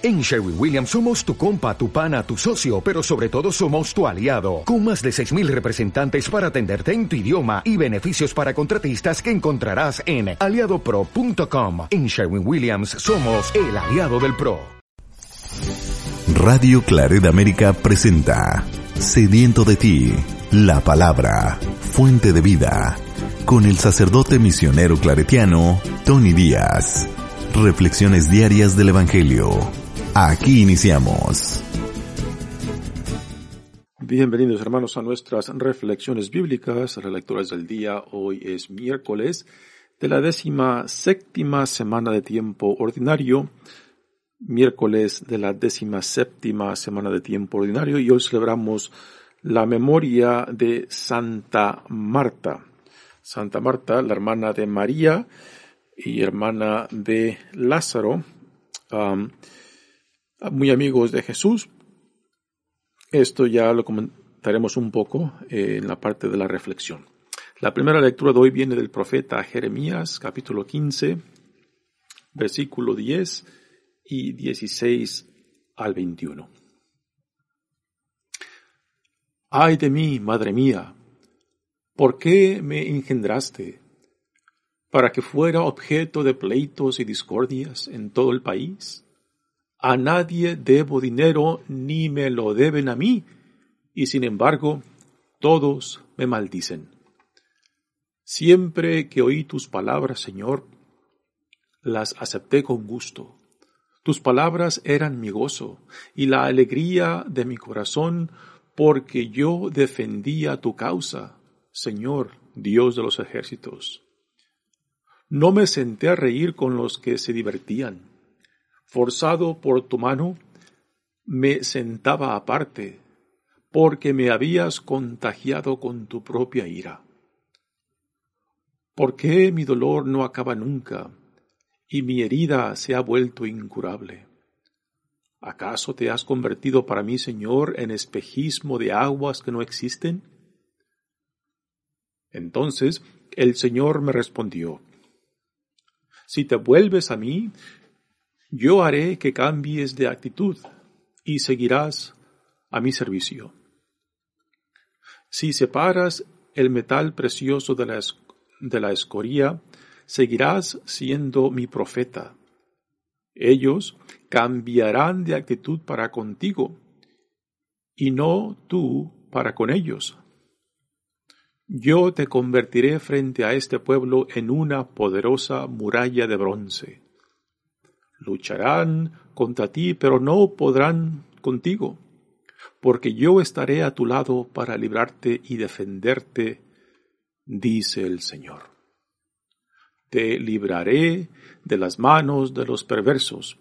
En Sherwin Williams somos tu compa, tu pana, tu socio, pero sobre todo somos tu aliado, con más de 6.000 representantes para atenderte en tu idioma y beneficios para contratistas que encontrarás en aliadopro.com. En Sherwin Williams somos el aliado del PRO. Radio Claret América presenta Sediento de ti, la palabra, fuente de vida, con el sacerdote misionero claretiano, Tony Díaz. Reflexiones diarias del Evangelio Aquí iniciamos. Bienvenidos hermanos a nuestras reflexiones bíblicas, lecturas del día. Hoy es miércoles de la décima séptima semana de tiempo ordinario, miércoles de la décima séptima semana de tiempo ordinario y hoy celebramos la memoria de Santa Marta. Santa Marta, la hermana de María y hermana de Lázaro. Muy amigos de Jesús. Esto ya lo comentaremos un poco eh, en la parte de la reflexión. La primera lectura de hoy viene del profeta Jeremías, capítulo 15, versículo 10 y 16 al 21. Ay de mí, madre mía, ¿por qué me engendraste? ¿Para que fuera objeto de pleitos y discordias en todo el país? A nadie debo dinero ni me lo deben a mí, y sin embargo todos me maldicen. Siempre que oí tus palabras, Señor, las acepté con gusto. Tus palabras eran mi gozo y la alegría de mi corazón, porque yo defendía tu causa, Señor, Dios de los ejércitos. No me senté a reír con los que se divertían forzado por tu mano, me sentaba aparte, porque me habías contagiado con tu propia ira. ¿Por qué mi dolor no acaba nunca y mi herida se ha vuelto incurable? ¿Acaso te has convertido para mí, Señor, en espejismo de aguas que no existen? Entonces el Señor me respondió, Si te vuelves a mí, yo haré que cambies de actitud y seguirás a mi servicio. Si separas el metal precioso de la, de la escoria, seguirás siendo mi profeta. Ellos cambiarán de actitud para contigo y no tú para con ellos. Yo te convertiré frente a este pueblo en una poderosa muralla de bronce lucharán contra ti, pero no podrán contigo, porque yo estaré a tu lado para librarte y defenderte, dice el Señor. Te libraré de las manos de los perversos,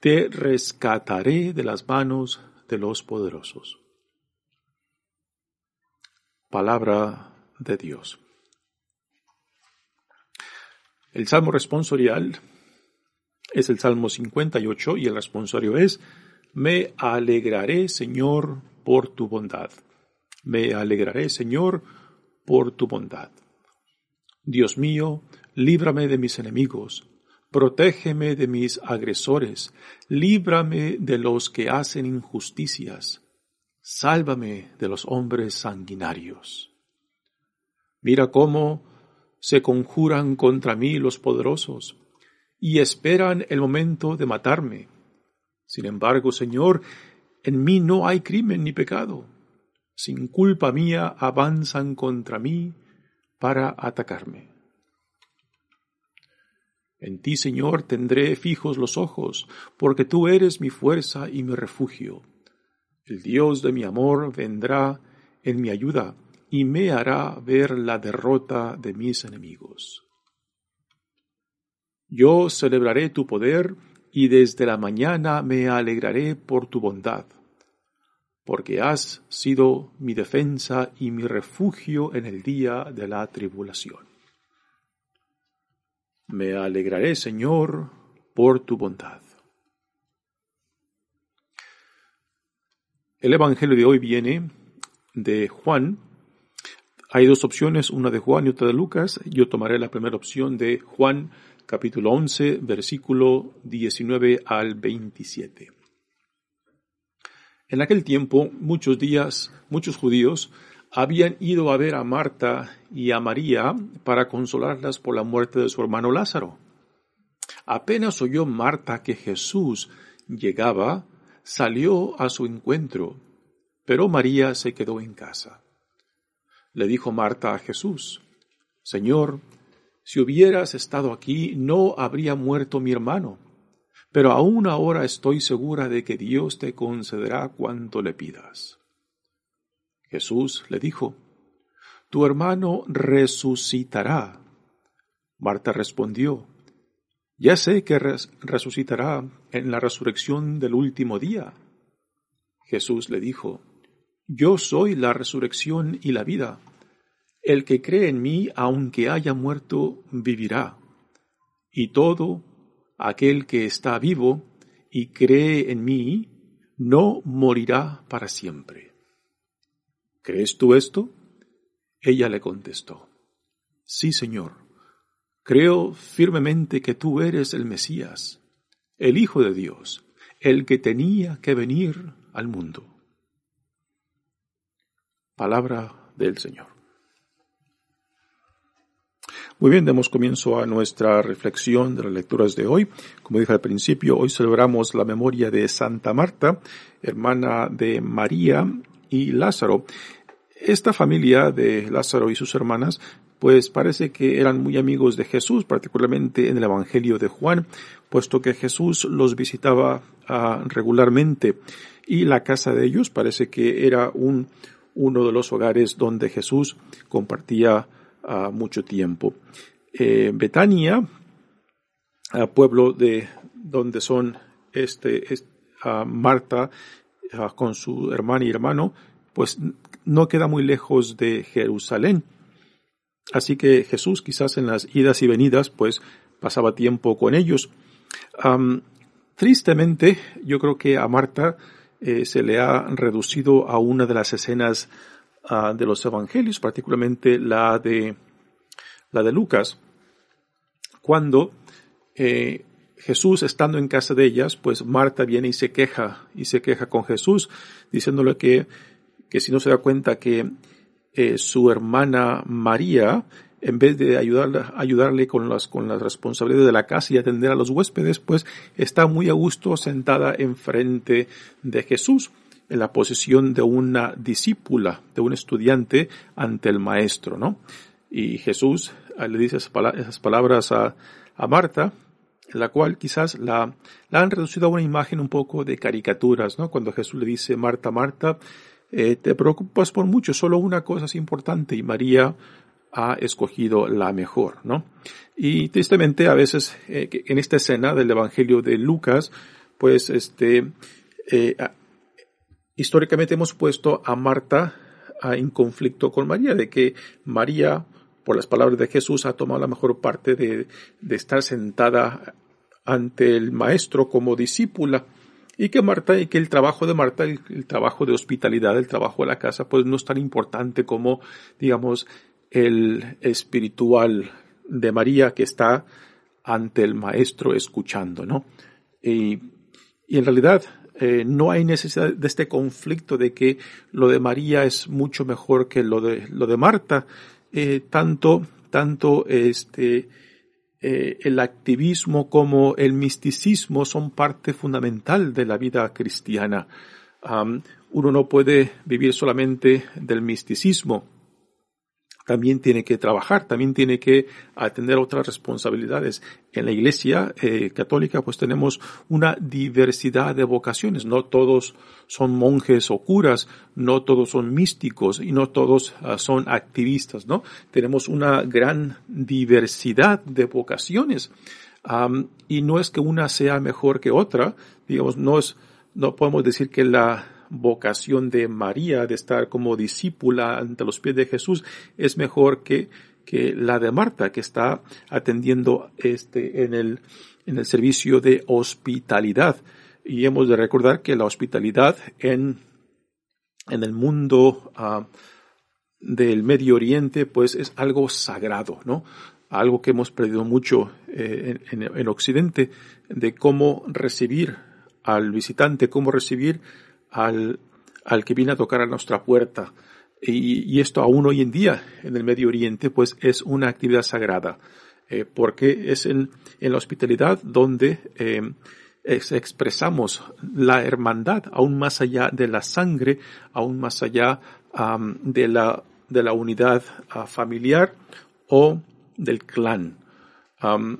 te rescataré de las manos de los poderosos. Palabra de Dios. El Salmo responsorial es el Salmo 58 y el responsorio es, Me alegraré, Señor, por tu bondad. Me alegraré, Señor, por tu bondad. Dios mío, líbrame de mis enemigos, protégeme de mis agresores, líbrame de los que hacen injusticias, sálvame de los hombres sanguinarios. Mira cómo se conjuran contra mí los poderosos, y esperan el momento de matarme. Sin embargo, Señor, en mí no hay crimen ni pecado. Sin culpa mía avanzan contra mí para atacarme. En ti, Señor, tendré fijos los ojos, porque tú eres mi fuerza y mi refugio. El Dios de mi amor vendrá en mi ayuda y me hará ver la derrota de mis enemigos. Yo celebraré tu poder y desde la mañana me alegraré por tu bondad, porque has sido mi defensa y mi refugio en el día de la tribulación. Me alegraré, Señor, por tu bondad. El Evangelio de hoy viene de Juan, Hay dos opciones, una de Juan y otra de Lucas. Yo tomaré la primera opción de Juan capítulo 11, versículo 19 al 27. En aquel tiempo, muchos días, muchos judíos habían ido a ver a Marta y a María para consolarlas por la muerte de su hermano Lázaro. Apenas oyó Marta que Jesús llegaba, salió a su encuentro, pero María se quedó en casa. Le dijo Marta a Jesús, Señor, si hubieras estado aquí, no habría muerto mi hermano, pero aún ahora estoy segura de que Dios te concederá cuanto le pidas. Jesús le dijo, Tu hermano resucitará. Marta respondió, Ya sé que resucitará en la resurrección del último día. Jesús le dijo, Yo soy la resurrección y la vida. El que cree en mí, aunque haya muerto, vivirá. Y todo aquel que está vivo y cree en mí, no morirá para siempre. ¿Crees tú esto? Ella le contestó, Sí, Señor, creo firmemente que tú eres el Mesías, el Hijo de Dios, el que tenía que venir al mundo. Palabra del Señor. Muy bien, demos comienzo a nuestra reflexión de las lecturas de hoy. Como dije al principio, hoy celebramos la memoria de Santa Marta, hermana de María y Lázaro. Esta familia de Lázaro y sus hermanas, pues parece que eran muy amigos de Jesús, particularmente en el Evangelio de Juan, puesto que Jesús los visitaba uh, regularmente y la casa de ellos parece que era un, uno de los hogares donde Jesús compartía mucho tiempo. Eh, Betania, pueblo de donde son este, Marta con su hermana y hermano, pues no queda muy lejos de Jerusalén. Así que Jesús quizás en las idas y venidas pues pasaba tiempo con ellos. tristemente yo creo que a Marta eh, se le ha reducido a una de las escenas Ah, de los evangelios, particularmente la de, la de Lucas, cuando eh, Jesús estando en casa de ellas, pues Marta viene y se queja, y se queja con Jesús, diciéndole que, que si no se da cuenta que eh, su hermana María, en vez de ayudarle, ayudarle con las, con las responsabilidades de la casa y atender a los huéspedes, pues está muy a gusto sentada enfrente de Jesús la posición de una discípula, de un estudiante ante el maestro, ¿no? Y Jesús eh, le dice esas palabras a, a Marta, la cual quizás la, la, han reducido a una imagen un poco de caricaturas, ¿no? Cuando Jesús le dice, Marta, Marta, eh, te preocupas por mucho, solo una cosa es importante y María ha escogido la mejor, ¿no? Y tristemente a veces eh, en esta escena del Evangelio de Lucas, pues este, eh, históricamente hemos puesto a Marta en conflicto con María, de que María, por las palabras de Jesús, ha tomado la mejor parte de, estar sentada ante el maestro como discípula y que Marta y que el trabajo de Marta, el, trabajo de hospitalidad, el trabajo de la casa, pues no es tan importante como, digamos, el espiritual de María que está ante el maestro escuchando, ¿no? Y en realidad eh, no hay necesidad de este conflicto de que lo de María es mucho mejor que lo de, lo de Marta. Eh, tanto, tanto este, eh, el activismo como el misticismo son parte fundamental de la vida cristiana. uno no puede vivir solamente del misticismo también tiene que trabajar, también tiene que atender otras responsabilidades. En la Iglesia eh, católica pues tenemos una diversidad de vocaciones, no todos son monjes o curas, no todos son místicos y no todos uh, son activistas, ¿no? Tenemos una gran diversidad de vocaciones y no es que una sea mejor que otra, digamos, no es, no podemos decir que la vocación de María de estar como discípula ante los pies de Jesús es mejor que, que la de Marta que está atendiendo este en el, en el servicio de hospitalidad. Y hemos de recordar que la hospitalidad en, en el mundo uh, del Medio Oriente, pues es algo sagrado, ¿no? Algo que hemos perdido mucho eh, en, Occidente, de cómo recibir al visitante, cómo recibir al, al que viene a tocar a nuestra puerta. Y, y, esto aún hoy en día en el Medio Oriente, pues es una actividad sagrada, eh, porque es en, en, la hospitalidad donde eh, expresamos la hermandad, aún más allá de la sangre, aún más allá um, de la de la unidad uh, familiar o del clan. Um,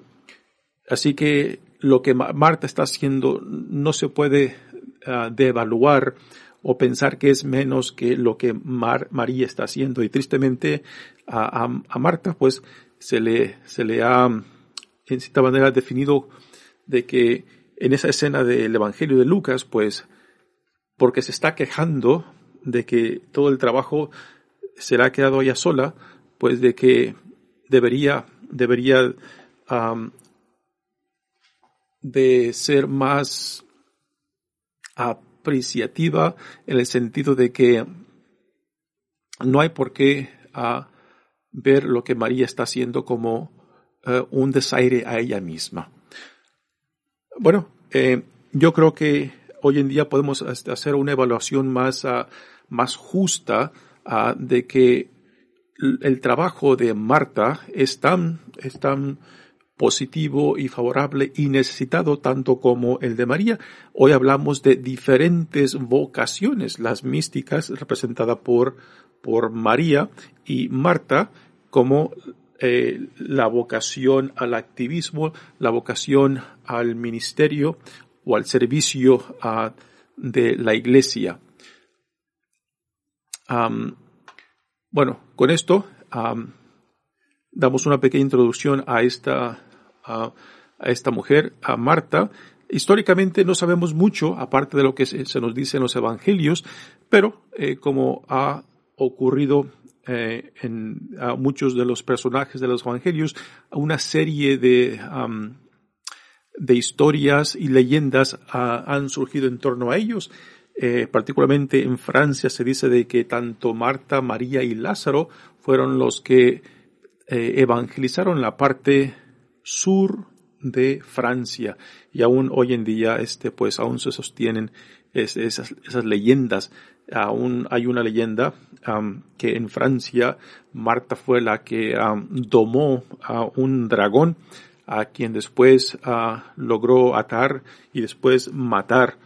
así que lo que Marta está haciendo no se puede uh, devaluar o pensar que es menos que lo que María está haciendo. Y tristemente a, a, Marta pues se le, se le ha en cierta manera definido de que en esa escena del Evangelio de Lucas pues porque se está quejando de que todo el trabajo se le ha quedado ella sola, pues de que debería, debería de ser más apreciativa en el sentido de que no hay por qué uh, ver lo que María está haciendo como uh, un desaire a ella misma. Bueno, eh, yo creo que hoy en día podemos este, hacer una evaluación más, uh, más justa de que el trabajo de Marta es tan, es tan positivo y favorable y necesitado tanto como el de María. Hoy hablamos de diferentes vocaciones, las místicas representadas por, por María y Marta como eh, la vocación al activismo, la vocación al ministerio o al servicio de la iglesia bueno, con esto damos una pequeña introducción a esta, a, esta mujer, a Marta. Históricamente no sabemos mucho, aparte de lo que se, nos dice en los evangelios, pero eh, como ha ocurrido eh, en muchos de los personajes de los evangelios, una serie de, de historias y leyendas han surgido en torno a ellos. Eh, particularmente en Francia se dice de que tanto Marta, María y Lázaro fueron los que eh, evangelizaron la parte sur de Francia y aún hoy en día este pues aún se sostienen esas, leyendas aún hay una leyenda que en Francia Marta fue la que domó a un dragón a quien después ah, logró atar y después matar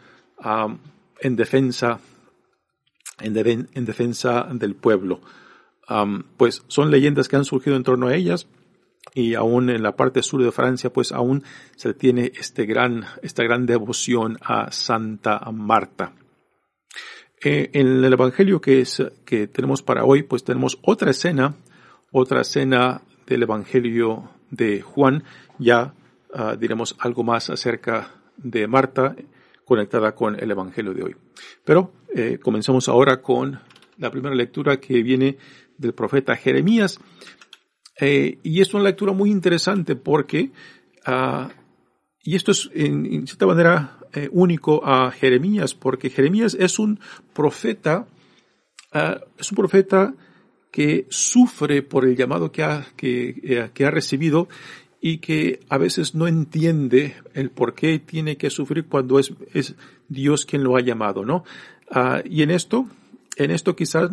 en defensa, en, en defensa del pueblo. Pues son leyendas que han surgido en torno a ellas y aún en la parte sur de Francia, pues aún se tiene este gran, esta gran devoción a Santa Marta. Eh, en el Evangelio que, es, que tenemos para hoy, pues tenemos otra escena, otra escena del Evangelio de Juan, ya ah, diremos algo más acerca de Marta conectada con el Evangelio de hoy. Pero eh, comenzamos ahora con la primera lectura que viene del profeta Jeremías. Eh, y es una lectura muy interesante porque, uh, y esto es en, cierta manera eh, único a Jeremías, porque Jeremías es un profeta, uh, es un profeta que sufre por el llamado que ha, que, que ha recibido y que a veces no entiende el por qué tiene que sufrir cuando es, es Dios quien lo ha llamado, ¿no? Ah, y en esto, en esto quizás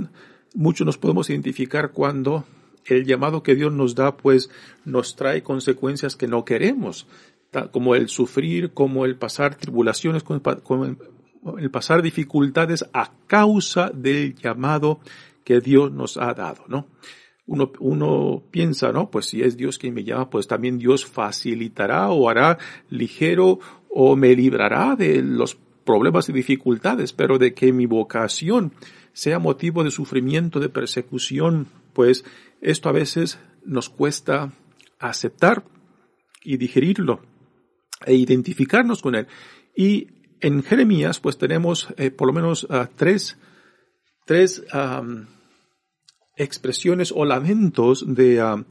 muchos nos podemos identificar cuando el llamado que Dios nos da, pues nos trae consecuencias que no queremos, como el sufrir, como el pasar tribulaciones, como el pasar dificultades a causa del llamado que Dios nos ha dado, ¿no? uno, uno piensa, ¿no? Pues si es Dios quien me llama, pues también Dios facilitará o hará ligero o me librará de los problemas y dificultades, pero de que mi vocación sea motivo de sufrimiento, de persecución, pues esto a veces nos cuesta aceptar y digerirlo e identificarnos con él. Y en Jeremías, pues tenemos eh, por lo menos uh, tres, tres expresiones o lamentos de,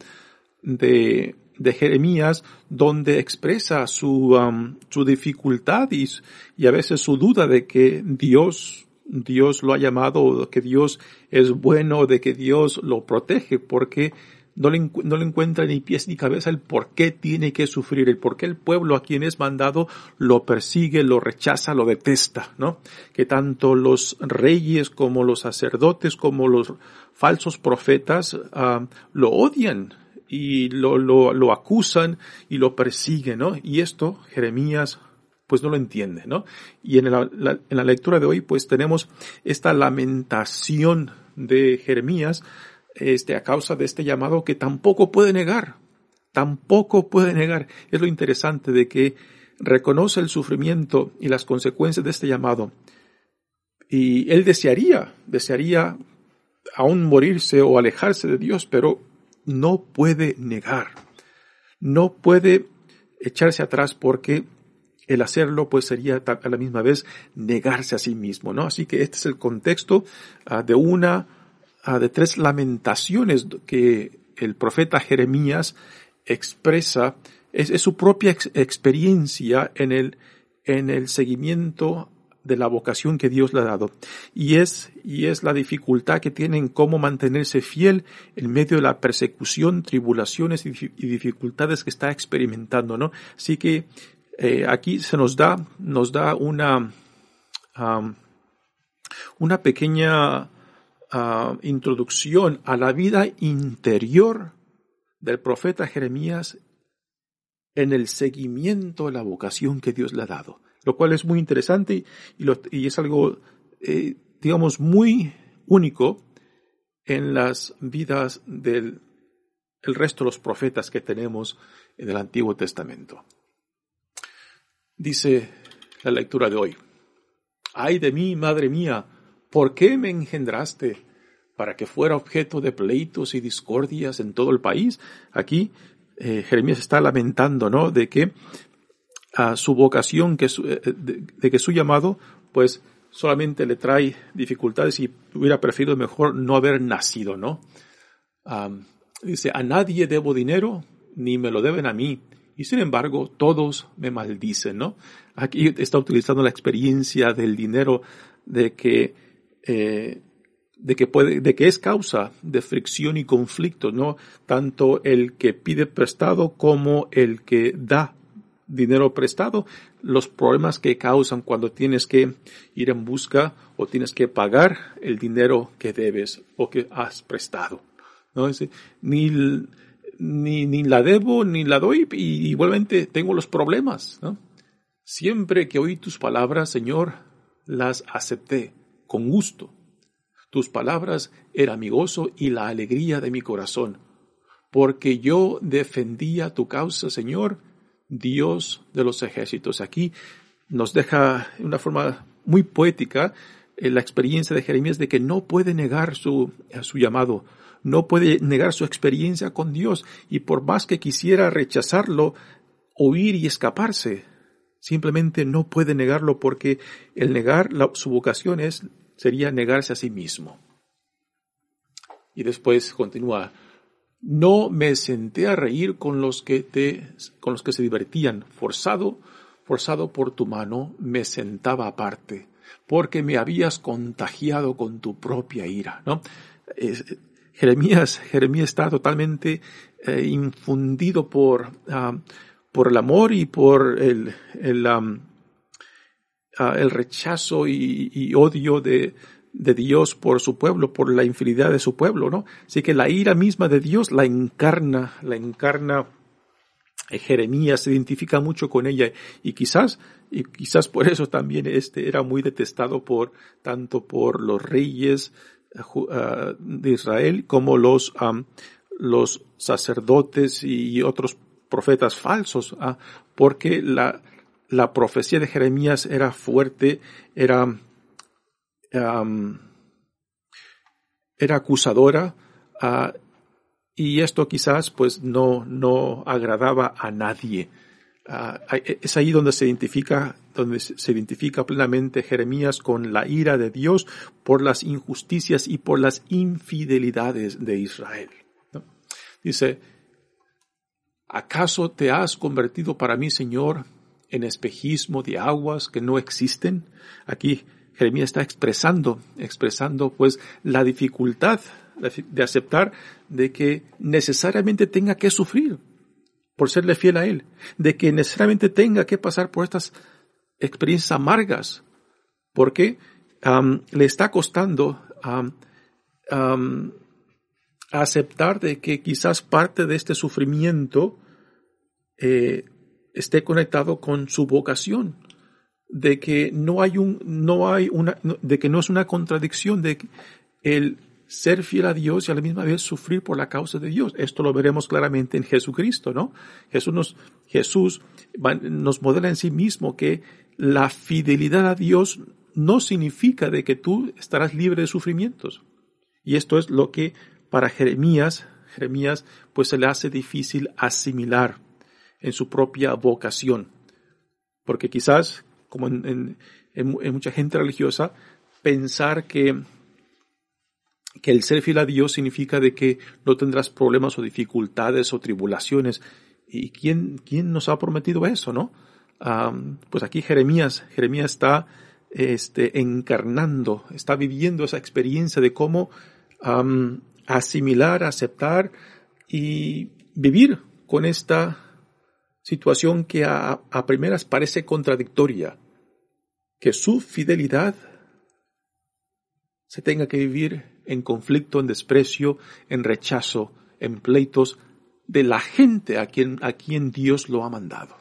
de, de, Jeremías donde expresa su, um, su dificultad y, y, a veces su duda de que Dios Dios lo ha llamado, que Dios es bueno, de que Dios lo protege, porque no le, no le encuentra ni pies ni cabeza el por qué tiene que sufrir, el por qué el pueblo a quien es mandado lo persigue, lo rechaza, lo detesta, ¿no? Que tanto los reyes como los sacerdotes como los falsos profetas uh, lo odian y lo, lo, acusan y lo persiguen, ¿no? Y esto Jeremías pues no lo entiende, ¿no? Y en la, la, en la lectura de hoy pues tenemos esta lamentación de Jeremías este, a causa de este llamado que tampoco puede negar, tampoco puede negar. Es lo interesante de que reconoce el sufrimiento y las consecuencias de este llamado. Y él desearía, desearía aún morirse o alejarse de Dios, pero no puede negar. No puede echarse atrás porque el hacerlo pues sería a la misma vez negarse a sí mismo, ¿no? Así que este es el contexto uh, de una de tres lamentaciones que el profeta Jeremías expresa, es, su propia ex experiencia en el, en el seguimiento de la vocación que Dios le ha dado. Y es, y es la dificultad que tiene en cómo mantenerse fiel en medio de la persecución, tribulaciones y, dificultades que está experimentando, ¿no? Así que eh, aquí se nos da, nos da una, una pequeña introducción a la vida interior del profeta Jeremías en el seguimiento de la vocación que Dios le ha dado, lo cual es muy interesante y, lo, es algo, eh, digamos, muy único en las vidas del el resto de los profetas que tenemos en el Antiguo Testamento. Dice la lectura de hoy, ay de mí, madre mía, ¿Por qué me engendraste? Para que fuera objeto de pleitos y discordias en todo el país. Aquí eh, Jeremías está lamentando, ¿no? De que a su vocación, que eh, de, que su llamado, pues solamente le trae dificultades y hubiera preferido mejor no haber nacido, ¿no? Dice, a nadie debo dinero, ni me lo deben a mí. Y sin embargo, todos me maldicen, ¿no? Aquí está utilizando la experiencia del dinero de que eh, de que puede, de que es causa de fricción y conflicto, ¿no? Tanto el que pide prestado como el que da dinero prestado, los problemas que causan cuando tienes que ir en busca o tienes que pagar el dinero que debes o que has prestado. ¿no? Ni, ni, ni la debo ni la doy y igualmente tengo los problemas. Siempre que oí tus palabras, Señor, las acepté con gusto. Tus palabras eran mi gozo y la alegría de mi corazón, porque yo defendía tu causa, Señor, Dios de los ejércitos. Aquí nos deja de una forma muy poética eh, la experiencia de Jeremías de que no puede negar su, su llamado, no puede negar su experiencia con Dios y por más que quisiera rechazarlo, huir y escaparse, simplemente no puede negarlo porque el negar su vocación es sería negarse a sí mismo. Y después continúa, no me senté a reír con los que te, con los que se divertían, forzado, forzado por tu mano, me sentaba aparte, porque me habías contagiado con tu propia ira, ¿no? Jeremías, Jeremías está totalmente eh, infundido por, uh, por el amor y por el, el, uh, el rechazo y odio de, de, Dios por su pueblo, por la infidelidad de su pueblo, ¿no? Así que la ira misma de Dios la encarna, la encarna eh, Jeremías se identifica mucho con ella y quizás y quizás por eso también este era muy detestado por tanto por los reyes uh, de Israel como los los sacerdotes y otros profetas falsos, ¿ah? porque la la profecía de Jeremías era fuerte, era, era acusadora, uh, y esto quizás pues no, no agradaba a nadie. Uh, es ahí donde se identifica, donde se identifica plenamente Jeremías con la ira de Dios por las injusticias y por las infidelidades de Israel. Dice, ¿acaso te has convertido para mí, Señor, en espejismo de aguas que no existen. Aquí Jeremías está expresando, expresando pues la dificultad de aceptar de que necesariamente tenga que sufrir por serle fiel a Él, de que necesariamente tenga que pasar por estas experiencias amargas, porque le está costando aceptar de que quizás parte de este sufrimiento eh, esté conectado con su vocación, de que no hay un, no hay una, de que no es una contradicción de el ser fiel a Dios y a la misma vez sufrir por la causa de Dios. Esto lo veremos claramente en Jesucristo, ¿no? Jesús nos, Jesús nos modela en sí mismo que la fidelidad a Dios no significa de que tú estarás libre de sufrimientos. Y esto es lo que para Jeremías, Jeremías pues se le hace difícil asimilar en su propia vocación. Porque quizás, como en, mucha gente religiosa, pensar que, que el ser fiel a Dios significa de que no tendrás problemas o dificultades o tribulaciones. ¿Y quién, quién nos ha prometido eso, no? pues aquí Jeremías, Jeremías está este, encarnando, está viviendo esa experiencia de cómo asimilar, aceptar y vivir con esta situación que a, primeras parece contradictoria, que su fidelidad se tenga que vivir en conflicto, en desprecio, en rechazo, en pleitos de la gente a quien, a quien Dios lo ha mandado.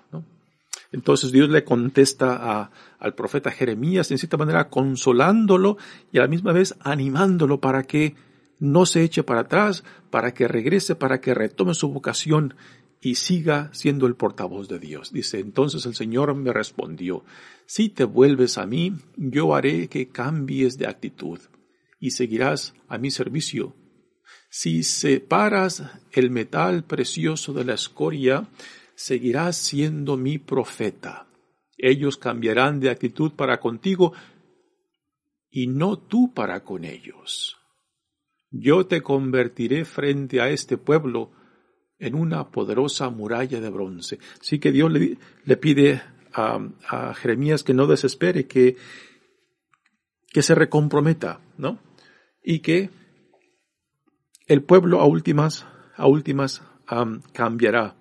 Entonces Dios le contesta al profeta Jeremías en cierta manera consolándolo y a la misma vez animándolo para que no se eche para atrás, para que regrese, para que retome su vocación y siga siendo el portavoz de Dios. Dice, entonces el Señor me respondió, si te vuelves a mí, yo haré que cambies de actitud y seguirás a mi servicio. Si separas el metal precioso de la escoria, seguirás siendo mi profeta. Ellos cambiarán de actitud para contigo y no tú para con ellos. Yo te convertiré frente a este pueblo en una poderosa muralla de bronce. Así que Dios le, pide a, Jeremías que no desespere, que, que se recomprometa, ¿no? Y que el pueblo a últimas, a últimas cambiará.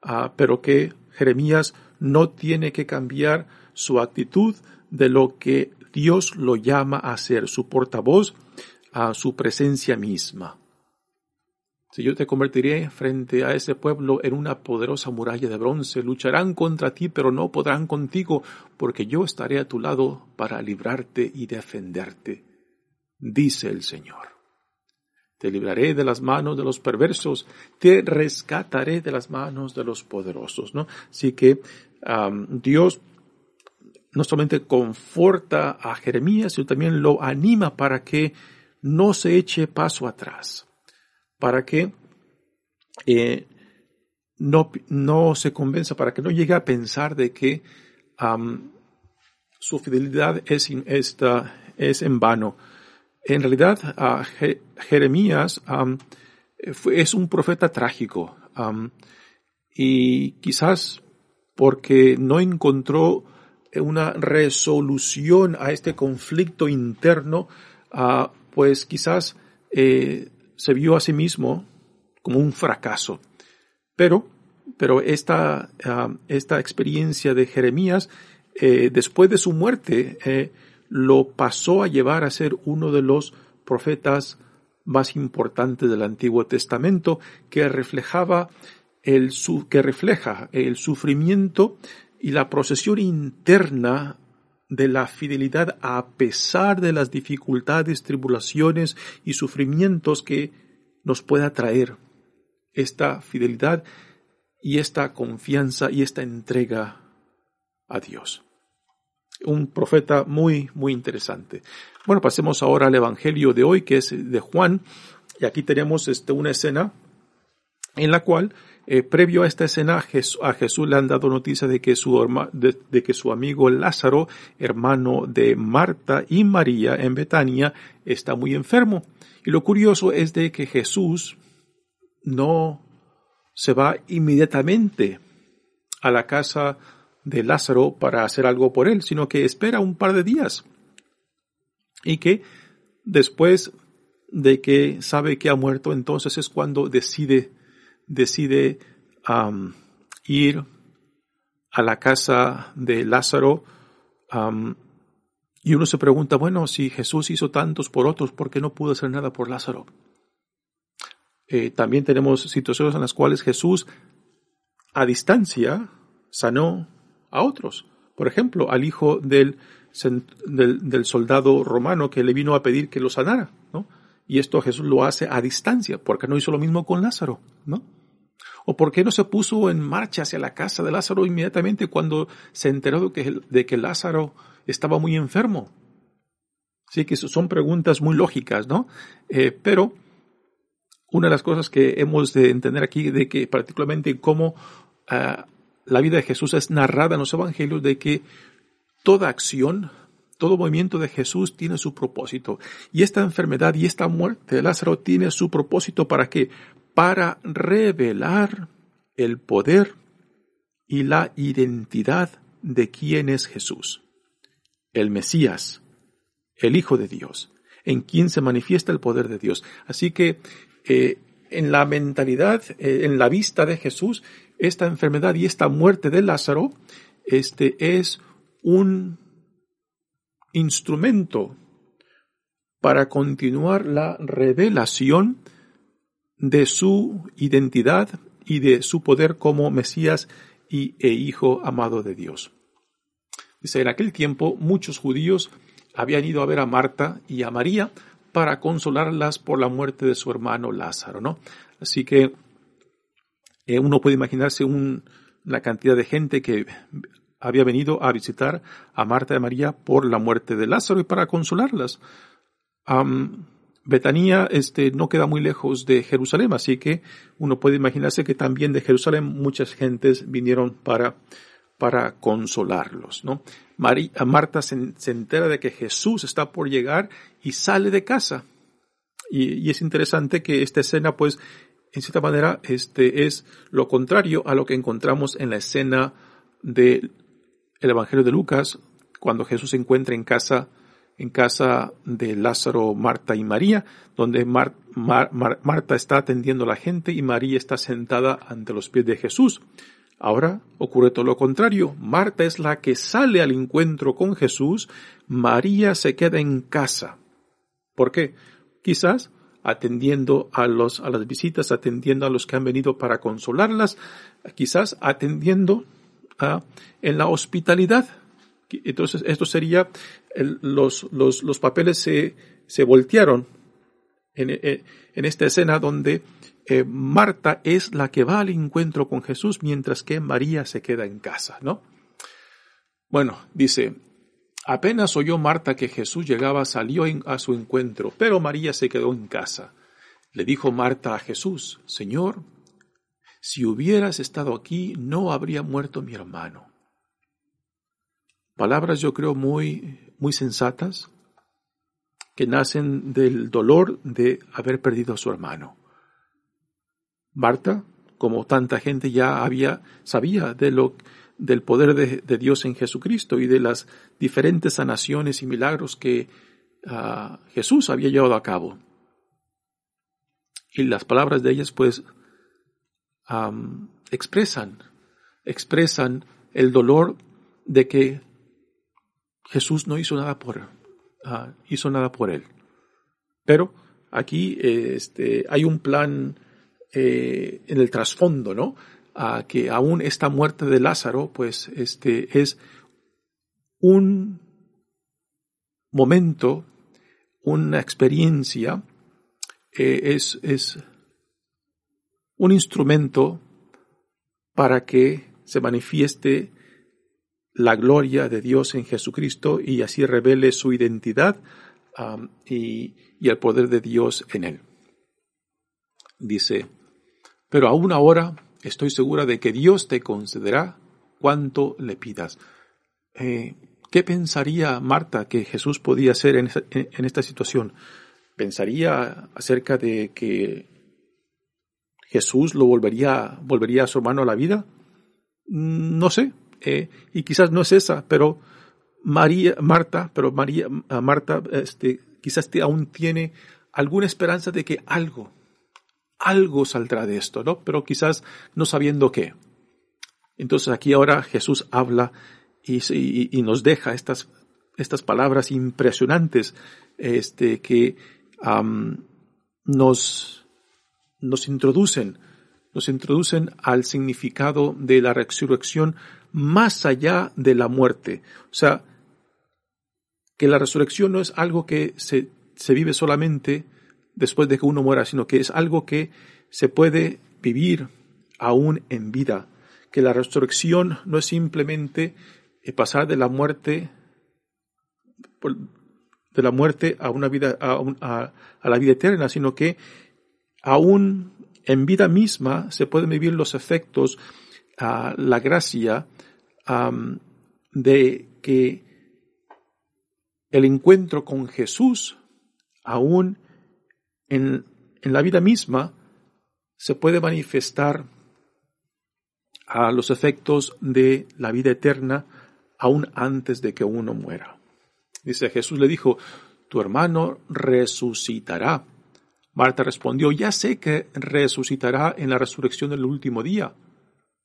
Ah, pero que Jeremías no tiene que cambiar su actitud de lo que Dios lo llama a ser, su portavoz a su presencia misma. Si yo te convertiré frente a ese pueblo en una poderosa muralla de bronce, lucharán contra ti, pero no podrán contigo, porque yo estaré a tu lado para librarte y defenderte, dice el Señor te libraré de las manos de los perversos, te rescataré de las manos de los poderosos, ¿no? Así que Dios no solamente conforta a Jeremías, sino también lo anima para que no se eche paso atrás, para que eh, no, no se convenza, para que no llegue a pensar de que su fidelidad es, en vano. En realidad, Jeremías es un profeta trágico y quizás porque no encontró una resolución a este conflicto interno, ah, pues quizás eh, se vio a sí mismo como un fracaso. Pero, pero esta, esta experiencia de Jeremías, eh, después de su muerte, eh, lo pasó a llevar a ser uno de los profetas más importantes del Antiguo Testamento que reflejaba el, que refleja el sufrimiento y la procesión interna de la fidelidad a pesar de las dificultades, tribulaciones y sufrimientos que nos pueda traer esta fidelidad y esta confianza y esta entrega a Dios un profeta muy, muy interesante. Bueno, pasemos ahora al Evangelio de hoy, que es de Juan, y aquí tenemos este, una escena en la cual, eh, previo a esta escena, a Jesús, le han dado noticia de que, su, de, que su amigo Lázaro, hermano de Marta y María en Betania, está muy enfermo. Y lo curioso es de que Jesús no se va inmediatamente a la casa de Lázaro para hacer algo por él, sino que espera un par de días. y que después de que sabe que ha muerto, entonces es cuando decide, decide ir a la casa de Lázaro. y uno se pregunta, bueno, si Jesús hizo tantos por otros, ¿por qué no pudo hacer nada por Lázaro? Eh, también tenemos situaciones en las cuales Jesús a distancia sanó a otros. Por ejemplo, al hijo del, del, soldado romano que le vino a pedir que lo sanara, ¿no? Y esto Jesús lo hace a distancia, porque no hizo lo mismo con Lázaro, ¿no? ¿O por qué no se puso en marcha hacia la casa de Lázaro inmediatamente cuando se enteró de que, de que Lázaro estaba muy enfermo? Sí, que son preguntas muy lógicas, ¿no? Eh, pero una de las cosas que hemos de entender aquí, de que particularmente cómo ah, la vida de Jesús es narrada en los evangelios, de que toda acción, todo movimiento de Jesús tiene su propósito. Y esta enfermedad y esta muerte de Lázaro tiene su propósito para qué? Para revelar el poder y la identidad de quién es Jesús, el Mesías, el Hijo de Dios, en quien se manifiesta el poder de Dios. Así que eh, en la mentalidad, eh, en la vista de Jesús, esta enfermedad y esta muerte de Lázaro, este es un instrumento para continuar la revelación de su identidad y de su poder como Mesías y, e Hijo amado de Dios. Dice, en aquel tiempo muchos judíos habían ido a ver a Marta y a María para consolarlas por la muerte de su hermano Lázaro, ¿no? Así que eh, uno puede imaginarse la cantidad de gente que había venido a visitar a Marta y a María por la muerte de Lázaro y para consolarlas. Betania este, no queda muy lejos de Jerusalén, así que uno puede imaginarse que también de Jerusalén muchas gentes vinieron para, para consolarlos, ¿no? Marta se, entera de que Jesús está por llegar y sale de casa. Y, es interesante que esta escena, pues, en cierta manera, este es lo contrario a lo que encontramos en la escena del Evangelio de Lucas, cuando Jesús se encuentra en casa, en casa de Lázaro, Marta y María, donde Marta está atendiendo a la gente y María está sentada ante los pies de Jesús. Ahora ocurre todo lo contrario. Marta es la que sale al encuentro con Jesús, María se queda en casa. ¿Por qué? Quizás atendiendo a los, a las visitas, atendiendo a los que han venido para consolarlas, quizás atendiendo a, en la hospitalidad. Entonces, esto sería, los, los, los, papeles se, se voltearon en, en esta escena donde eh, Marta es la que va al encuentro con Jesús mientras que María se queda en casa, ¿no? Bueno, dice, apenas oyó Marta que Jesús llegaba, salió a su encuentro, pero María se quedó en casa. Le dijo Marta a Jesús, Señor, si hubieras estado aquí, no habría muerto mi hermano. Palabras yo creo muy, muy sensatas, que nacen del dolor de haber perdido a su hermano. Marta, como tanta gente ya había, sabía de lo, del poder de, Dios en Jesucristo y de las diferentes sanaciones y milagros que ah, Jesús había llevado a cabo. Y las palabras de ellas pues expresan, expresan el dolor de que Jesús no hizo nada por, uh, hizo nada por él. Pero aquí este, hay un plan eh, en el trasfondo, ¿no? Que aún esta muerte de Lázaro, pues, este, es un momento, una experiencia, eh, es, es un instrumento para que se manifieste la gloria de Dios en Jesucristo y así revele su identidad y, y el poder de Dios en él. Dice, pero aún ahora estoy segura de que Dios te concederá cuanto le pidas. Eh, ¿Qué pensaría Marta que Jesús podía hacer en, esta situación? ¿Pensaría acerca de que Jesús lo volvería, volvería a su hermano a la vida? Mm, no sé, eh, y quizás no es esa, pero María, Marta, pero María, Marta, este, quizás aún tiene alguna esperanza de que algo, algo saldrá de esto, ¿no? Pero quizás no sabiendo qué. Entonces aquí ahora Jesús habla y, nos deja estas, estas palabras impresionantes, este, que nos, nos introducen, nos introducen al significado de la resurrección más allá de la muerte. O sea, que la resurrección no es algo que se, se vive solamente después de que uno muera, sino que es algo que se puede vivir aún en vida. Que la resurrección no es simplemente eh, pasar de la muerte de la muerte a una vida a, la vida eterna, sino que aún en vida misma se pueden vivir los efectos, a la gracia de que el encuentro con Jesús, aún en, en la vida misma, se puede manifestar a los efectos de la vida eterna aún antes de que uno muera. Dice Jesús le dijo, tu hermano resucitará. Marta respondió, ya sé que resucitará en la resurrección del último día.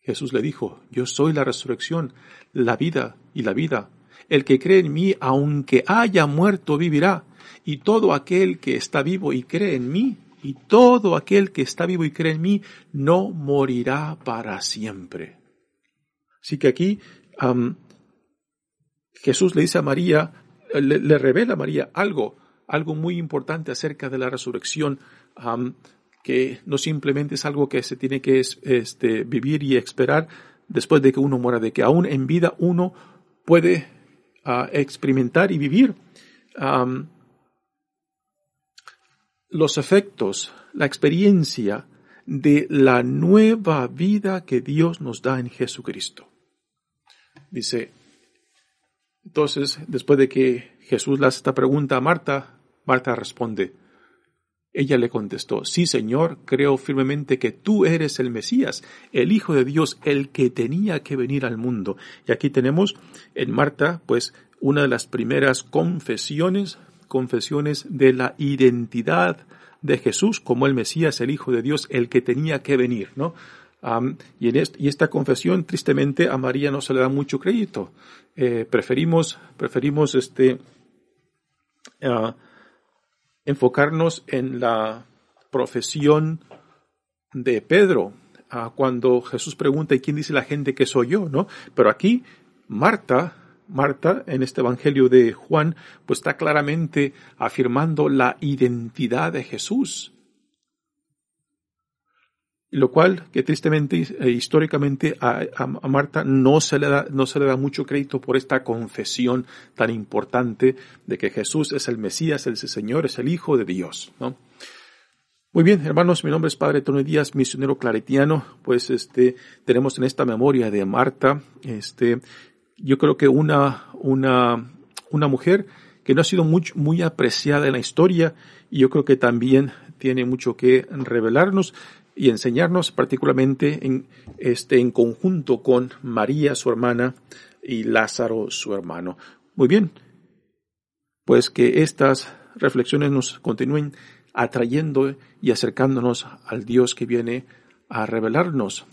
Jesús le dijo, yo soy la resurrección, la vida y la vida. El que cree en mí, aunque haya muerto, vivirá. Y todo aquel que está vivo y cree en mí, y todo aquel que está vivo y cree en mí, no morirá para siempre. Así que aquí Jesús le dice a María, le, revela a María algo, algo muy importante acerca de la resurrección, que no simplemente es algo que se tiene que este, vivir y esperar después de que uno muera, de que aún en vida uno puede a experimentar y vivir los efectos, la experiencia de la nueva vida que Dios nos da en Jesucristo. Dice, entonces, después de que Jesús le hace esta pregunta a Marta, Marta responde, ella le contestó, sí Señor, creo firmemente que tú eres el Mesías, el Hijo de Dios, el que tenía que venir al mundo. Y aquí tenemos en Marta, pues, una de las primeras confesiones, confesiones de la identidad de Jesús como el Mesías, el Hijo de Dios, el que tenía que venir, ¿no? y, en esta confesión, tristemente, a María no se le da mucho crédito. Eh, preferimos, preferimos este, ah, enfocarnos en la profesión de Pedro, cuando Jesús pregunta, ¿y quién dice la gente que soy yo? ¿no? Pero aquí, Marta, Marta, en este Evangelio de Juan, pues está claramente afirmando la identidad de Jesús. Lo cual, que tristemente, e históricamente, a, Marta no se, le da, no se le da mucho crédito por esta confesión tan importante de que Jesús es el Mesías, el Señor, es el Hijo de Dios, ¿no? Muy bien, hermanos, mi nombre es Padre Tony Díaz, misionero claretiano. Pues este, tenemos en esta memoria de Marta, este, yo creo que una, una, una mujer que no ha sido muy, muy apreciada en la historia y yo creo que también tiene mucho que revelarnos y enseñarnos particularmente en, este, en conjunto con María, su hermana, y Lázaro, su hermano. Muy bien, pues que estas reflexiones nos continúen atrayendo y acercándonos al Dios que viene a revelarnos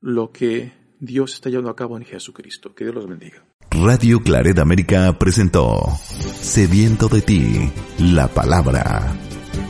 lo que Dios está llevando a cabo en Jesucristo. Que Dios los bendiga. Radio Claret América presentó Sediento de ti, la palabra